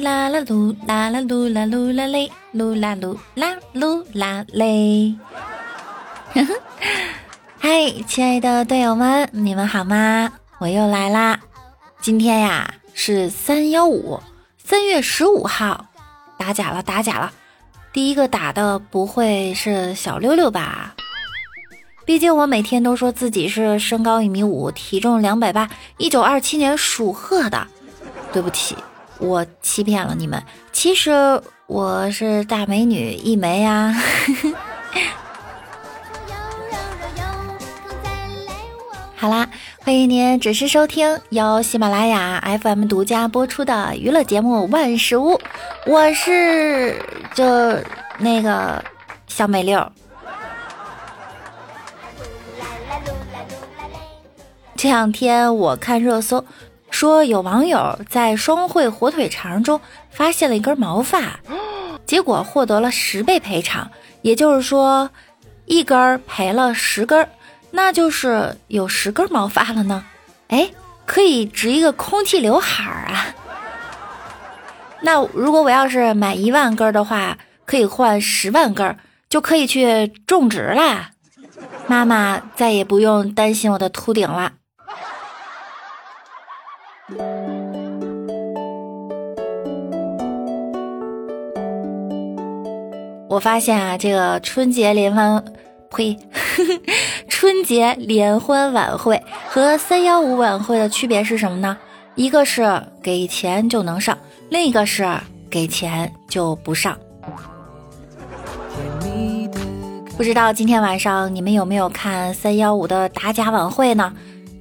啦啦噜啦啦噜啦噜啦嘞，噜啦噜啦噜啦嘞。嗨，亲爱的队友们，你们好吗？我又来啦。今天呀是三幺五，三月十五号，打假了，打假了。第一个打的不会是小六六吧？毕竟我每天都说自己是身高一米五，体重两百八，一九二七年属鹤的。对不起。我欺骗了你们，其实我是大美女一枚呀！好啦，欢迎您准时收听由喜马拉雅 FM 独家播出的娱乐节目《万事屋》，我是就那个小美六。这两天我看热搜。说有网友在双汇火腿肠中发现了一根毛发，结果获得了十倍赔偿，也就是说，一根赔了十根，那就是有十根毛发了呢。哎，可以植一个空气刘海儿啊。那如果我要是买一万根的话，可以换十万根，就可以去种植啦。妈妈再也不用担心我的秃顶了。我发现啊，这个春节联欢，呸，春节联欢晚会和三幺五晚会的区别是什么呢？一个是给钱就能上，另一个是给钱就不上。不知道今天晚上你们有没有看三幺五的打假晚会呢？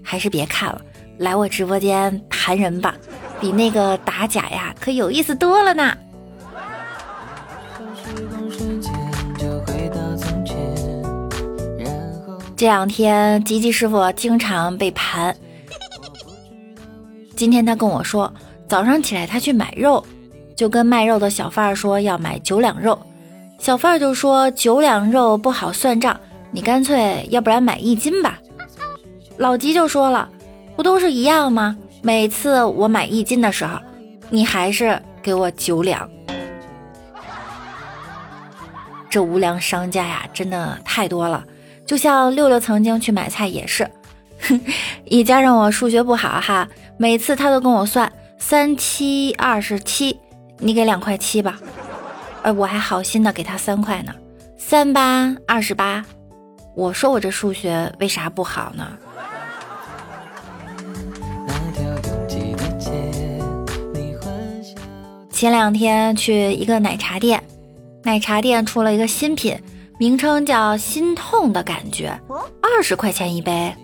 还是别看了，来我直播间谈人吧，比那个打假呀可有意思多了呢。这两天吉吉师傅经常被盘。今天他跟我说，早上起来他去买肉，就跟卖肉的小贩儿说要买九两肉，小贩儿就说九两肉不好算账，你干脆要不然买一斤吧。老吉就说了，不都是一样吗？每次我买一斤的时候，你还是给我九两。这无良商家呀，真的太多了。就像六六曾经去买菜也是，哼 一加上我数学不好哈，每次他都跟我算三七二十七，你给两块七吧，而我还好心的给他三块呢，三八二十八，我说我这数学为啥不好呢？前两天去一个奶茶店，奶茶店出了一个新品。名称叫“心痛”的感觉，二十块钱一杯，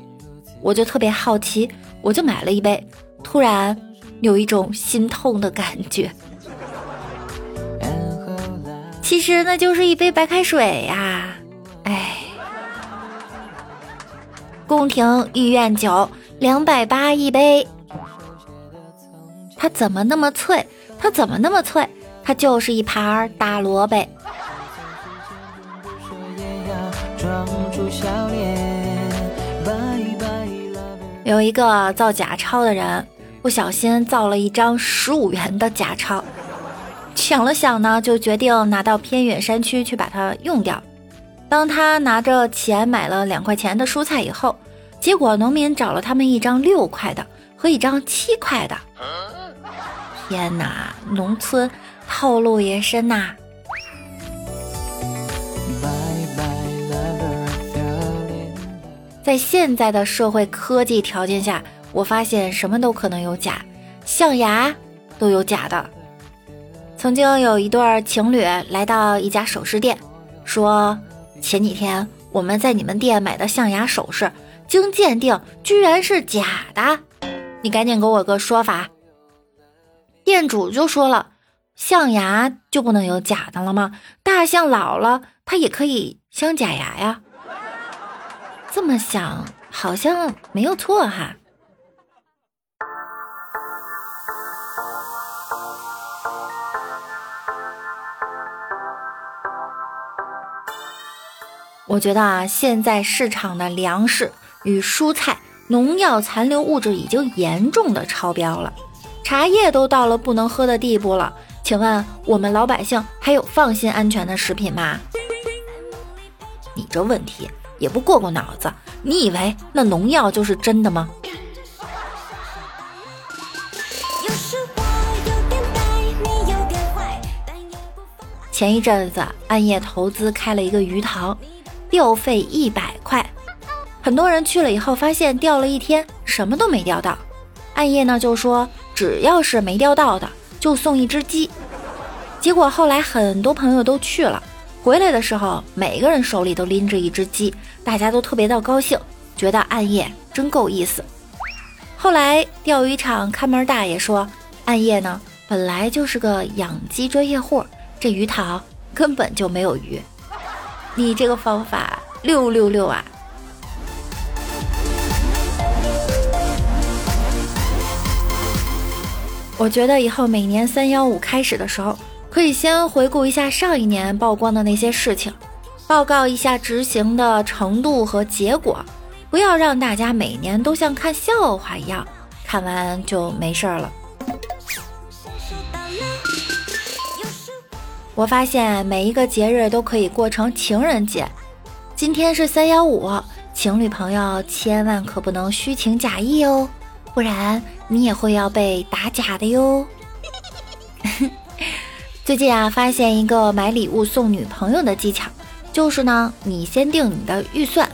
我就特别好奇，我就买了一杯，突然有一种心痛的感觉。其实那就是一杯白开水呀，哎。宫廷御苑酒两百八一杯，它怎么那么脆？它怎么那么脆？它就是一盘大萝卜。有一个造假钞的人，不小心造了一张十五元的假钞，想了想呢，就决定拿到偏远山区去把它用掉。当他拿着钱买了两块钱的蔬菜以后，结果农民找了他们一张六块的和一张七块的。天哪，农村套路也深呐！在现在的社会科技条件下，我发现什么都可能有假，象牙都有假的。曾经有一对情侣来到一家首饰店，说前几天我们在你们店买的象牙首饰，经鉴定居然是假的，你赶紧给我个说法。店主就说了，象牙就不能有假的了吗？大象老了，它也可以镶假牙呀。这么想好像没有错哈。我觉得啊，现在市场的粮食与蔬菜农药残留物质已经严重的超标了，茶叶都到了不能喝的地步了，请问我们老百姓还有放心安全的食品吗？你这问题也不过过脑子，你以为那农药就是真的吗？前一阵子暗夜投资开了一个鱼塘，钓费一百块，很多人去了以后发现钓了一天什么都没钓到，暗夜呢就说只要是没钓到的。就送一只鸡，结果后来很多朋友都去了，回来的时候每个人手里都拎着一只鸡，大家都特别的高兴，觉得暗夜真够意思。后来钓鱼场看门大爷说，暗夜呢本来就是个养鸡专业户，这鱼塘根本就没有鱼。你这个方法六六六啊！我觉得以后每年三幺五开始的时候，可以先回顾一下上一年曝光的那些事情，报告一下执行的程度和结果，不要让大家每年都像看笑话一样，看完就没事儿了。我发现每一个节日都可以过成情人节，今天是三幺五，情侣朋友千万可不能虚情假意哦。不然你也会要被打假的哟。最近啊，发现一个买礼物送女朋友的技巧，就是呢，你先定你的预算，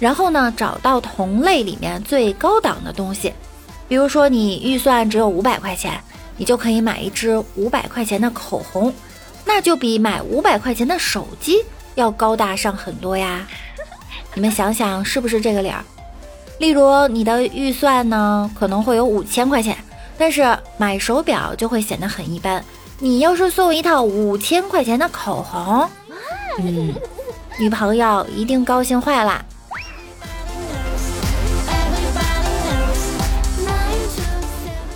然后呢，找到同类里面最高档的东西。比如说你预算只有五百块钱，你就可以买一支五百块钱的口红，那就比买五百块钱的手机要高大上很多呀。你们想想是不是这个理儿？例如，你的预算呢可能会有五千块钱，但是买手表就会显得很一般。你要是送一套五千块钱的口红，嗯，女朋友一定高兴坏了。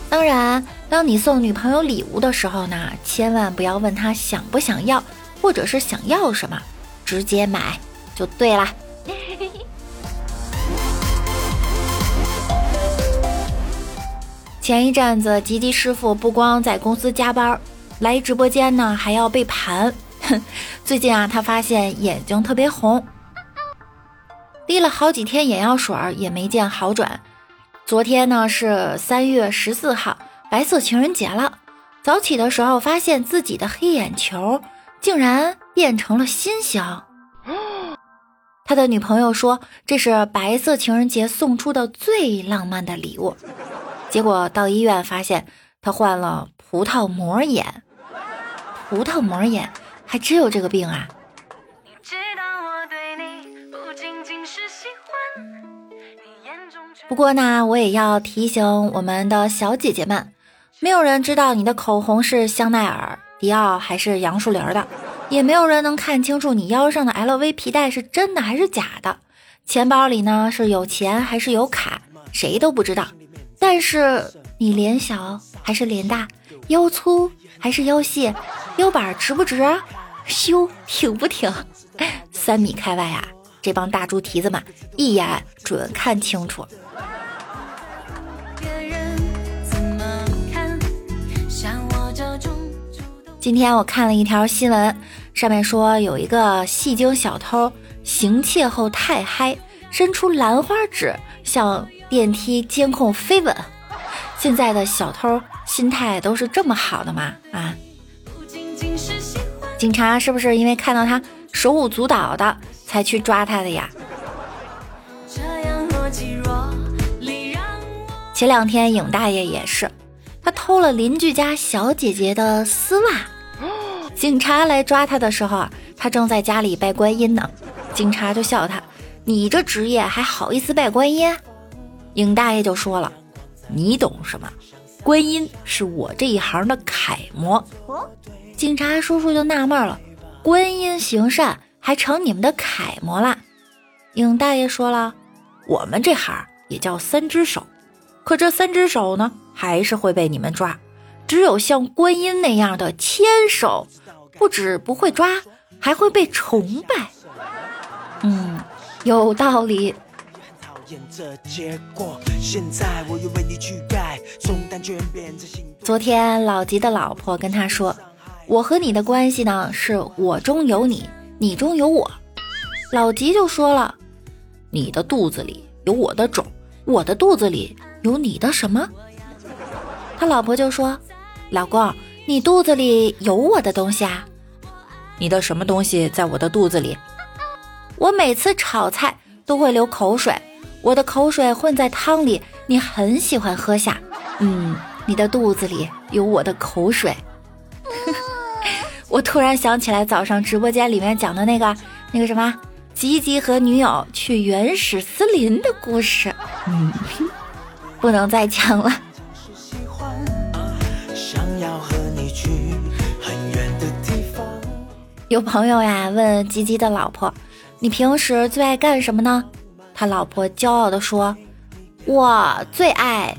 当然，当你送女朋友礼物的时候呢，千万不要问她想不想要，或者是想要什么，直接买就对啦。前一阵子，吉吉师傅不光在公司加班，来直播间呢还要被盘。最近啊，他发现眼睛特别红，滴了好几天眼药水也没见好转。昨天呢是三月十四号，白色情人节了。早起的时候，发现自己的黑眼球竟然变成了心形。他的女朋友说，这是白色情人节送出的最浪漫的礼物。结果到医院发现他患了葡萄膜炎，葡萄膜炎还真有这个病啊！不过呢，我也要提醒我们的小姐姐们，没有人知道你的口红是香奈儿、迪奥还是杨树林的，也没有人能看清楚你腰上的 LV 皮带是真的还是假的，钱包里呢是有钱还是有卡，谁都不知道。但是你脸小还是脸大，腰粗还是腰细，腰板直不直，修挺不挺？三米开外啊，这帮大猪蹄子们一眼准看清楚。今天我看了一条新闻，上面说有一个戏精小偷行窃后太嗨，伸出兰花指向。电梯监控飞吻，现在的小偷心态都是这么好的吗？啊！警察是不是因为看到他手舞足蹈的才去抓他的呀？前两天影大爷也是，他偷了邻居家小姐姐的丝袜，警察来抓他的时候啊，他正在家里拜观音呢，警察就笑他：“你这职业还好意思拜观音？”影大爷就说了：“你懂什么？观音是我这一行的楷模。”警察叔叔就纳闷了：“观音行善还成你们的楷模啦？影大爷说了：“我们这行也叫三只手，可这三只手呢，还是会被你们抓。只有像观音那样的千手，不止不会抓，还会被崇拜。”嗯，有道理。昨天老吉的老婆跟他说：“我和你的关系呢，是我中有你，你中有我。”老吉就说了：“你的肚子里有我的种，我的肚子里有你的什么？”他老婆就说：“老公，你肚子里有我的东西啊？你的什么东西在我的肚子里？我每次炒菜都会流口水，我的口水混在汤里，你很喜欢喝下。嗯。”你的肚子里有我的口水，我突然想起来早上直播间里面讲的那个那个什么吉吉和女友去原始森林的故事，嗯，不能再讲了。有朋友呀问吉吉的老婆，你平时最爱干什么呢？他老婆骄傲地说，我最爱。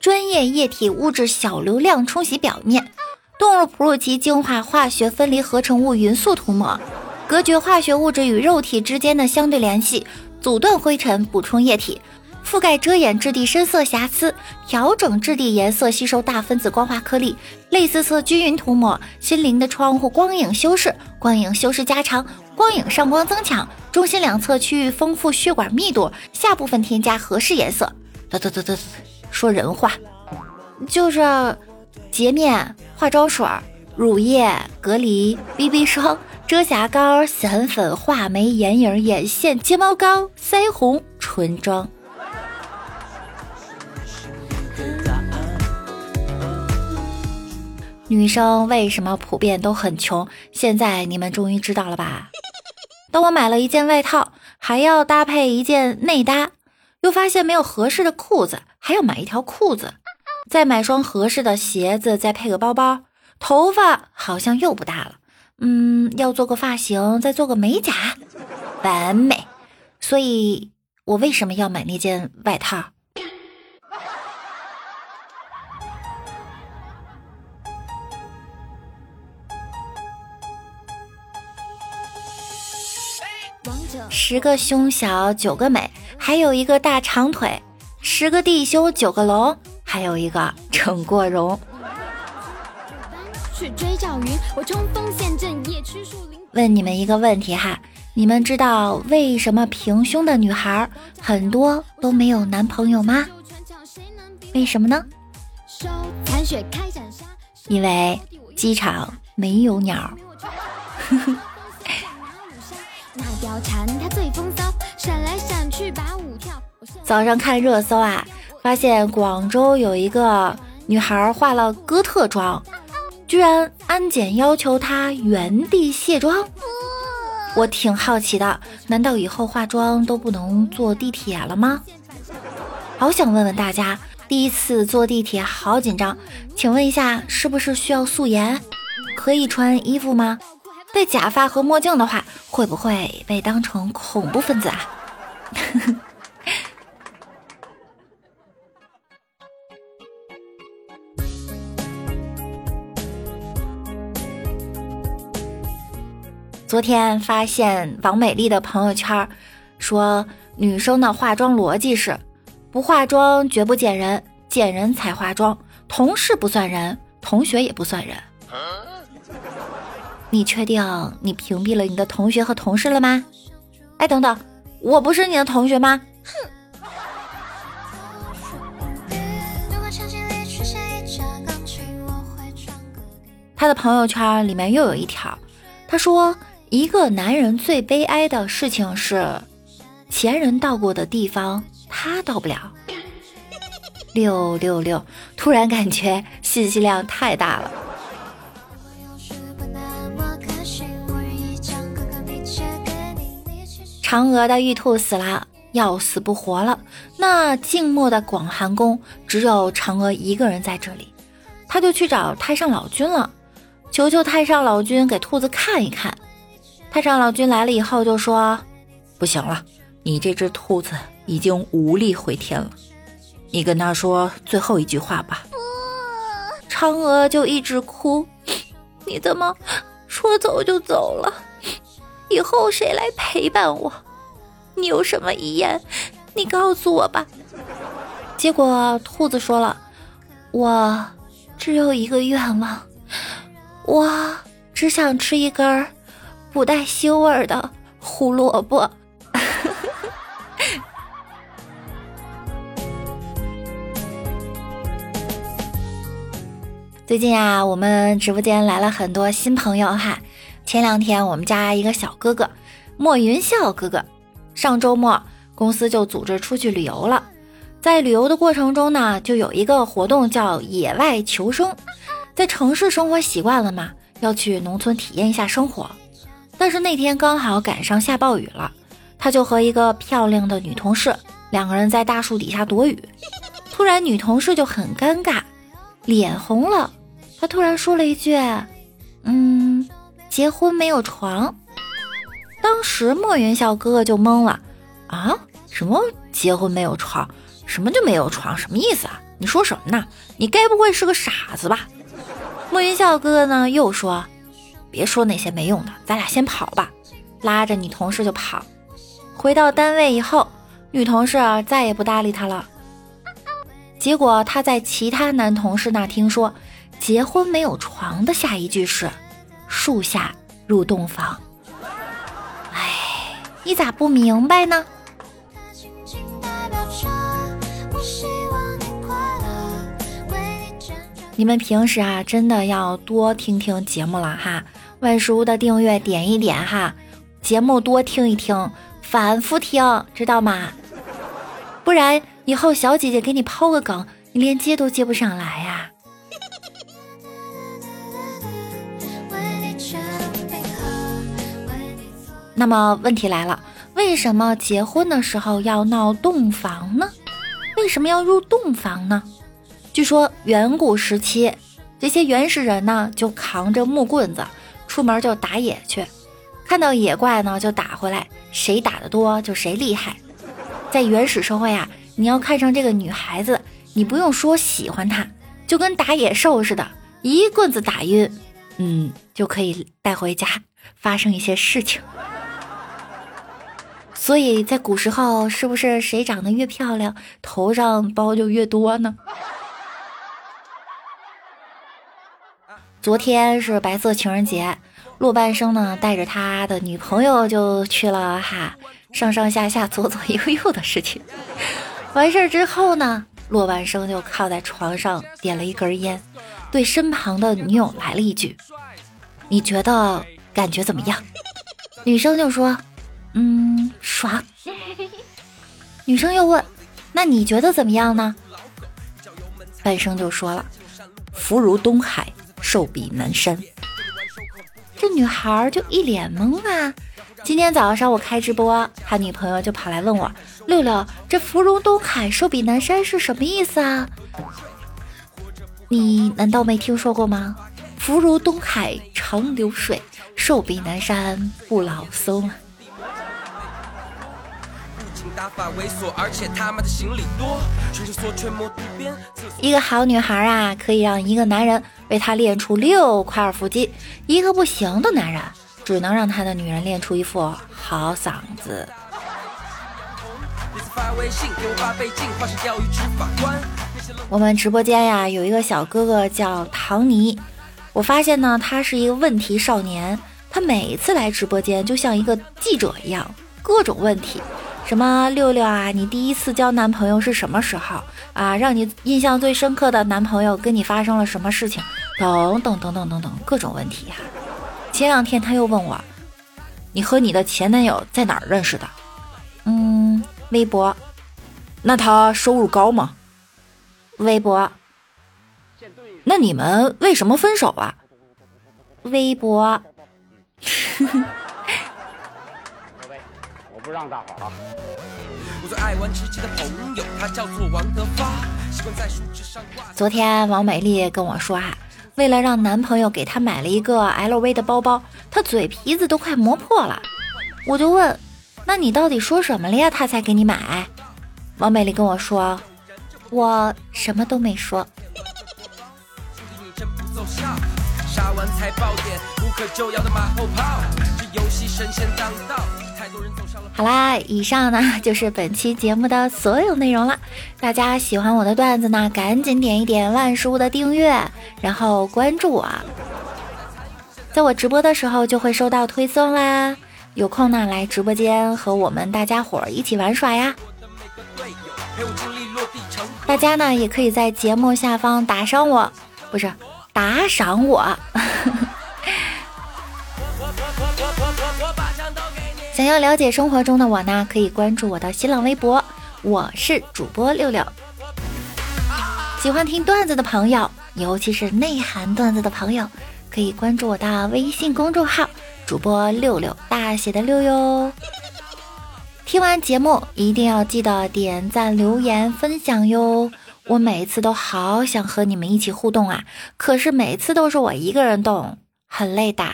专业液体物质小流量冲洗表面，动物哺乳期净化化学分离合成物匀速涂抹，隔绝化学物质与肉体之间的相对联系，阻断灰尘，补充液体，覆盖遮掩质地深色瑕疵，调整质地颜色，吸收大分子光滑颗粒，类似色均匀涂抹，心灵的窗户光影修饰，光影修饰加长，光影上光增强，中心两侧区域丰富血管密度，下部分添加合适颜色。得得得得。说人话，就是洁面、化妆水、乳液、隔离、BB 霜、遮瑕膏、散粉、画眉、眼影、眼线、睫毛膏、腮红、唇妆。女生为什么普遍都很穷？现在你们终于知道了吧？当我买了一件外套，还要搭配一件内搭。又发现没有合适的裤子，还要买一条裤子，再买双合适的鞋子，再配个包包。头发好像又不大了，嗯，要做个发型，再做个美甲，完美。所以，我为什么要买那件外套？十个胸小，九个美。还有一个大长腿，十个弟兄九个龙，还有一个整过容。问你们一个问题哈，你们知道为什么平胸的女孩很多都没有男朋友吗？为什么呢？因为机场没有鸟。貂蝉，她最风骚，闪来闪去把舞跳早上看热搜啊，发现广州有一个女孩化了哥特妆，居然安检要求她原地卸妆。我挺好奇的，难道以后化妆都不能坐地铁了吗？好想问问大家，第一次坐地铁好紧张，请问一下，是不是需要素颜？可以穿衣服吗？戴假发和墨镜的话，会不会被当成恐怖分子啊？昨天发现王美丽的朋友圈，说女生的化妆逻辑是：不化妆绝不见人，见人才化妆；同事不算人，同学也不算人。你确定你屏蔽了你的同学和同事了吗？哎，等等，我不是你的同学吗？哼！他的朋友圈里面又有一条，他说一个男人最悲哀的事情是，前人到过的地方他到不了。六六六！突然感觉信息量太大了。嫦娥的玉兔死了，要死不活了。那静默的广寒宫只有嫦娥一个人在这里，他就去找太上老君了，求求太上老君给兔子看一看。太上老君来了以后就说：“不行了，你这只兔子已经无力回天了，你跟他说最后一句话吧。”嫦娥就一直哭：“你怎么说走就走了？”以后谁来陪伴我？你有什么遗言？你告诉我吧。结果兔子说了：“我只有一个愿望，我只想吃一根不带腥味的胡萝卜。最近啊，我们直播间来了很多新朋友哈。前两天我们家一个小哥哥莫云笑哥哥，上周末公司就组织出去旅游了。在旅游的过程中呢，就有一个活动叫野外求生。在城市生活习惯了嘛，要去农村体验一下生活。但是那天刚好赶上下暴雨了，他就和一个漂亮的女同事两个人在大树底下躲雨。突然女同事就很尴尬。脸红了，他突然说了一句：“嗯，结婚没有床。”当时莫云笑哥哥就懵了：“啊，什么结婚没有床？什么就没有床？什么意思啊？你说什么呢？你该不会是个傻子吧？”莫云笑哥哥呢又说：“别说那些没用的，咱俩先跑吧。”拉着女同事就跑。回到单位以后，女同事再也不搭理他了。结果他在其他男同事那听说，结婚没有床的下一句是“树下入洞房”。哎，你咋不明白呢？你们平时啊，真的要多听听节目了哈。万事屋的订阅点一点哈，节目多听一听，反复听，知道吗？不然。以后小姐姐给你抛个梗，你连接都接不上来呀。那么问题来了，为什么结婚的时候要闹洞房呢？为什么要入洞房呢？据说远古时期，这些原始人呢就扛着木棍子出门就打野去，看到野怪呢就打回来，谁打得多就谁厉害。在原始社会啊。你要看上这个女孩子，你不用说喜欢她，就跟打野兽似的，一棍子打晕，嗯，就可以带回家发生一些事情。所以在古时候，是不是谁长得越漂亮，头上包就越多呢？昨天是白色情人节，洛半生呢带着他的女朋友就去了哈，上上下下左左右右的事情。完事儿之后呢，骆半生就靠在床上点了一根烟，对身旁的女友来了一句：“你觉得感觉怎么样？”女生就说：“嗯，爽。”女生又问：“那你觉得怎么样呢？”半生就说了：“福如东海，寿比南山。”这女孩就一脸懵啊。今天早上我开直播，他女朋友就跑来问我：“六六，这福如东海，寿比南山是什么意思啊？你难道没听说过吗？福如东海长流水，寿比南山不老松。”一个好女孩啊，可以让一个男人为她练出六块二腹肌；一个不行的男人。只能让他的女人练出一副好嗓子。我们直播间呀，有一个小哥哥叫唐尼，我发现呢，他是一个问题少年。他每次来直播间，就像一个记者一样，各种问题，什么六六啊，你第一次交男朋友是什么时候啊？让你印象最深刻的男朋友跟你发生了什么事情？等等等等等等，各种问题呀。前两天他又问我：“你和你的前男友在哪儿认识的？”嗯，微博。那他收入高吗？微博。那你们为什么分手啊？微博。不让大伙啊。昨天王美丽跟我说啊。为了让男朋友给她买了一个 LV 的包包，她嘴皮子都快磨破了。我就问：“那你到底说什么了呀？他才给你买？”王美丽跟我说：“我什么都没说。”好啦，以上呢就是本期节目的所有内容了。大家喜欢我的段子呢，赶紧点一点万叔的订阅，然后关注我，在我直播的时候就会收到推送啦。有空呢来直播间和我们大家伙一起玩耍呀！大家呢也可以在节目下方打赏我，不是打赏我。想要了解生活中的我呢，可以关注我的新浪微博，我是主播六六。喜欢听段子的朋友，尤其是内涵段子的朋友，可以关注我的微信公众号，主播六六大写的六哟。听完节目一定要记得点赞、留言、分享哟！我每一次都好想和你们一起互动啊，可是每次都是我一个人动，很累的。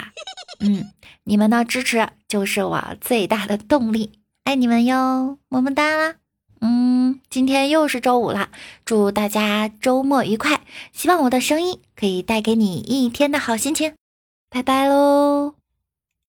嗯。你们的支持就是我最大的动力，爱你们哟，么么哒啦！嗯，今天又是周五了，祝大家周末愉快，希望我的声音可以带给你一天的好心情，拜拜喽。